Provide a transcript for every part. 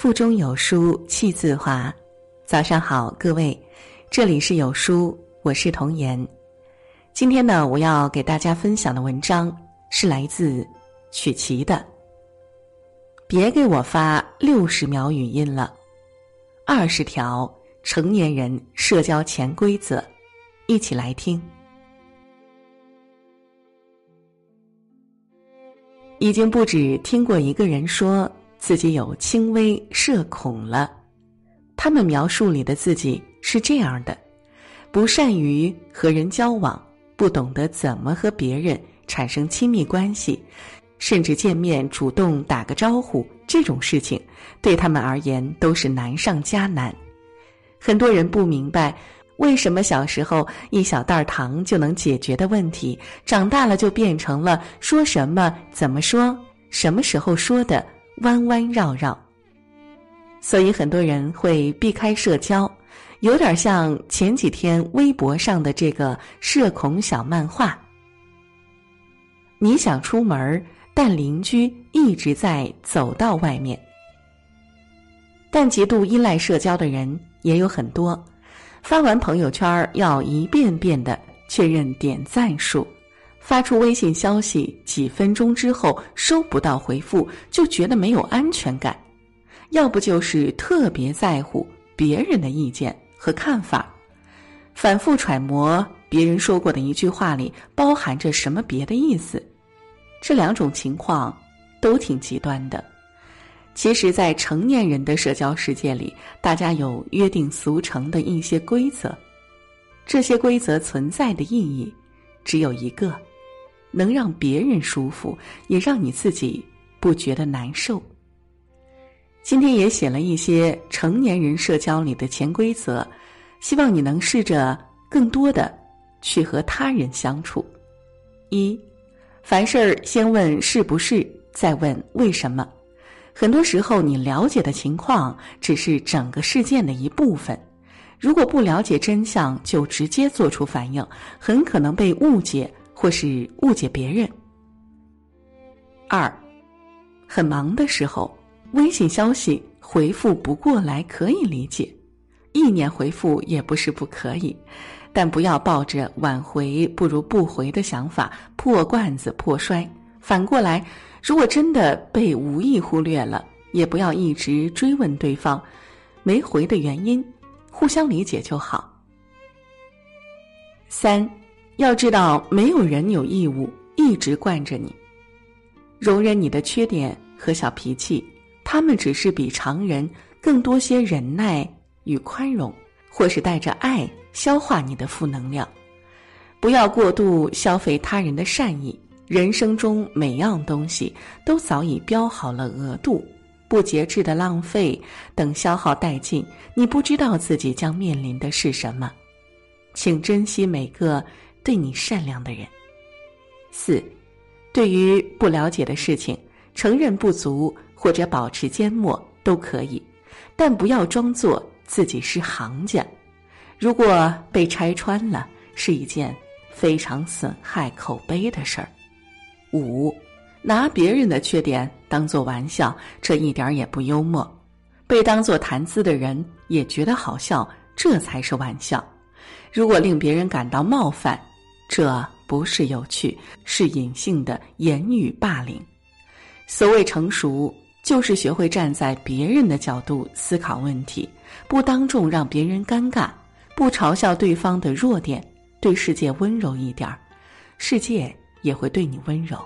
腹中有书气自华。早上好，各位，这里是有书，我是童言。今天呢，我要给大家分享的文章是来自曲奇的。别给我发六十秒语音了，二十条成年人社交潜规则，一起来听。已经不止听过一个人说自己有轻微社恐了，他们描述里的自己是这样的：不善于和人交往，不懂得怎么和别人产生亲密关系，甚至见面主动打个招呼这种事情，对他们而言都是难上加难。很多人不明白。为什么小时候一小袋糖就能解决的问题，长大了就变成了说什么、怎么说、什么时候说的弯弯绕绕？所以很多人会避开社交，有点像前几天微博上的这个社恐小漫画。你想出门，但邻居一直在走到外面。但极度依赖社交的人也有很多。发完朋友圈要一遍遍的确认点赞数，发出微信消息几分钟之后收不到回复就觉得没有安全感，要不就是特别在乎别人的意见和看法，反复揣摩别人说过的一句话里包含着什么别的意思，这两种情况都挺极端的。其实，在成年人的社交世界里，大家有约定俗成的一些规则。这些规则存在的意义，只有一个：能让别人舒服，也让你自己不觉得难受。今天也写了一些成年人社交里的潜规则，希望你能试着更多的去和他人相处。一，凡事儿先问是不是，再问为什么。很多时候，你了解的情况只是整个事件的一部分。如果不了解真相就直接做出反应，很可能被误解或是误解别人。二，很忙的时候，微信消息回复不过来可以理解，意念回复也不是不可以，但不要抱着挽回不如不回的想法破罐子破摔。反过来。如果真的被无意忽略了，也不要一直追问对方没回的原因，互相理解就好。三，要知道没有人有义务一直惯着你，容忍你的缺点和小脾气，他们只是比常人更多些忍耐与宽容，或是带着爱消化你的负能量。不要过度消费他人的善意。人生中每样东西都早已标好了额度，不节制的浪费，等消耗殆尽，你不知道自己将面临的是什么。请珍惜每个对你善良的人。四，对于不了解的事情，承认不足或者保持缄默都可以，但不要装作自己是行家。如果被拆穿了，是一件非常损害口碑的事儿。五，拿别人的缺点当做玩笑，这一点也不幽默；被当做谈资的人也觉得好笑，这才是玩笑。如果令别人感到冒犯，这不是有趣，是隐性的言语霸凌。所谓成熟，就是学会站在别人的角度思考问题，不当众让别人尴尬，不嘲笑对方的弱点，对世界温柔一点儿，世界。也会对你温柔。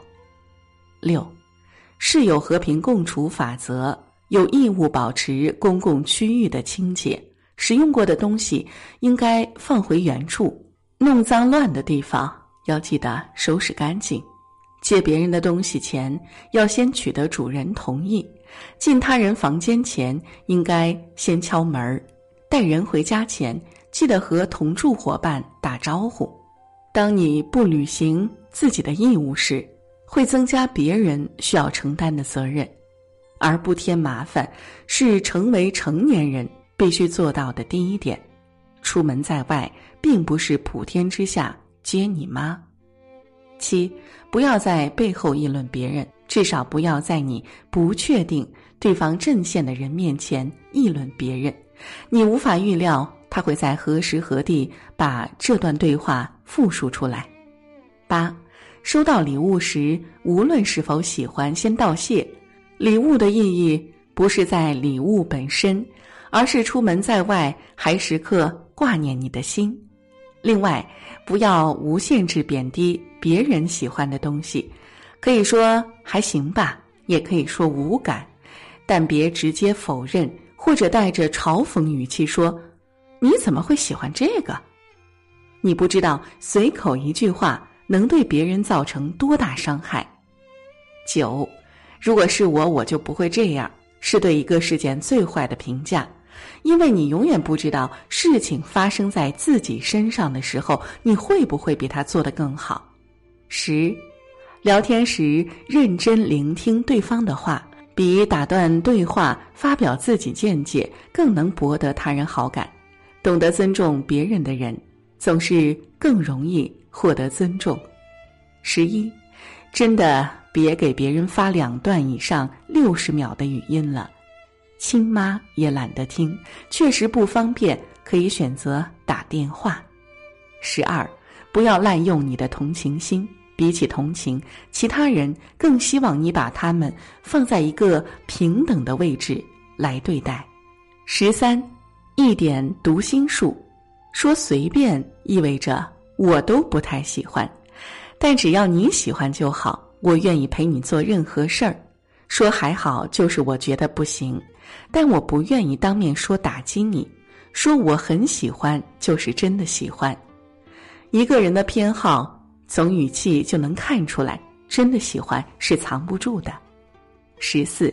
六，是有和平共处法则，有义务保持公共区域的清洁。使用过的东西应该放回原处，弄脏乱的地方要记得收拾干净。借别人的东西前要先取得主人同意。进他人房间前应该先敲门儿带人回家前记得和同住伙伴打招呼。当你不履行。自己的义务时，会增加别人需要承担的责任，而不添麻烦，是成为成年人必须做到的第一点。出门在外，并不是普天之下皆你妈。七，不要在背后议论别人，至少不要在你不确定对方阵线的人面前议论别人。你无法预料他会在何时何地把这段对话复述出来。八，收到礼物时，无论是否喜欢，先道谢。礼物的意义不是在礼物本身，而是出门在外还时刻挂念你的心。另外，不要无限制贬低别人喜欢的东西，可以说还行吧，也可以说无感，但别直接否认或者带着嘲讽语气说：“你怎么会喜欢这个？”你不知道随口一句话能对别人造成多大伤害。九，如果是我，我就不会这样，是对一个事件最坏的评价。因为你永远不知道事情发生在自己身上的时候，你会不会比他做得更好。十，聊天时认真聆听对方的话，比打断对话发表自己见解更能博得他人好感。懂得尊重别人的人，总是更容易获得尊重。十一，真的别给别人发两段以上六十秒的语音了。亲妈也懒得听，确实不方便，可以选择打电话。十二，不要滥用你的同情心。比起同情，其他人更希望你把他们放在一个平等的位置来对待。十三，一点读心术，说随便意味着我都不太喜欢，但只要你喜欢就好，我愿意陪你做任何事儿。说还好，就是我觉得不行。但我不愿意当面说打击你，说我很喜欢，就是真的喜欢。一个人的偏好从语气就能看出来，真的喜欢是藏不住的。十四，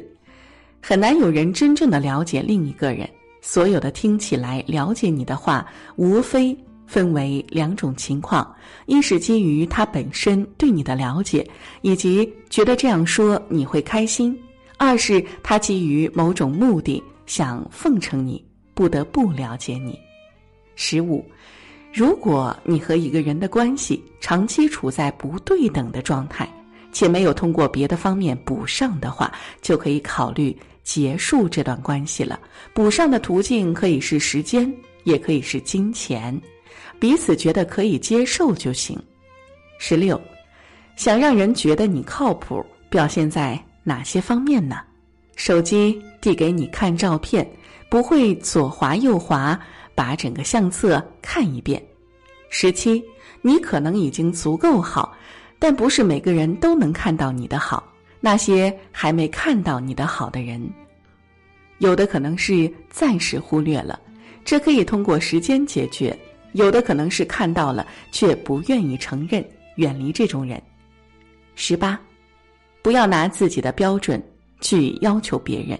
很难有人真正的了解另一个人。所有的听起来了解你的话，无非分为两种情况：一是基于他本身对你的了解，以及觉得这样说你会开心。二是他基于某种目的想奉承你，不得不了解你。十五，如果你和一个人的关系长期处在不对等的状态，且没有通过别的方面补上的话，就可以考虑结束这段关系了。补上的途径可以是时间，也可以是金钱，彼此觉得可以接受就行。十六，想让人觉得你靠谱，表现在。哪些方面呢？手机递给你看照片，不会左滑右滑，把整个相册看一遍。十七，你可能已经足够好，但不是每个人都能看到你的好。那些还没看到你的好的人，有的可能是暂时忽略了，这可以通过时间解决；有的可能是看到了却不愿意承认，远离这种人。十八。不要拿自己的标准去要求别人，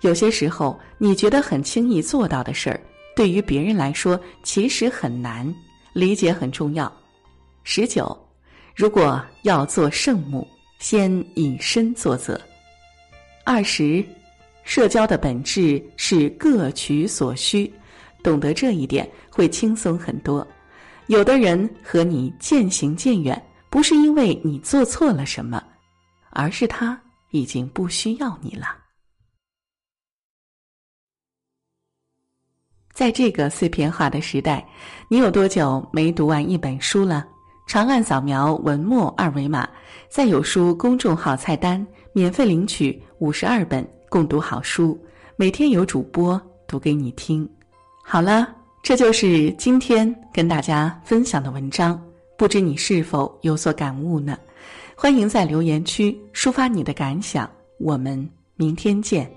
有些时候你觉得很轻易做到的事儿，对于别人来说其实很难。理解很重要。十九，如果要做圣母，先以身作则。二十，社交的本质是各取所需，懂得这一点会轻松很多。有的人和你渐行渐远，不是因为你做错了什么。而是他已经不需要你了。在这个碎片化的时代，你有多久没读完一本书了？长按扫描文末二维码，在有书公众号菜单免费领取五十二本共读好书，每天有主播读给你听。好了，这就是今天跟大家分享的文章，不知你是否有所感悟呢？欢迎在留言区抒发你的感想，我们明天见。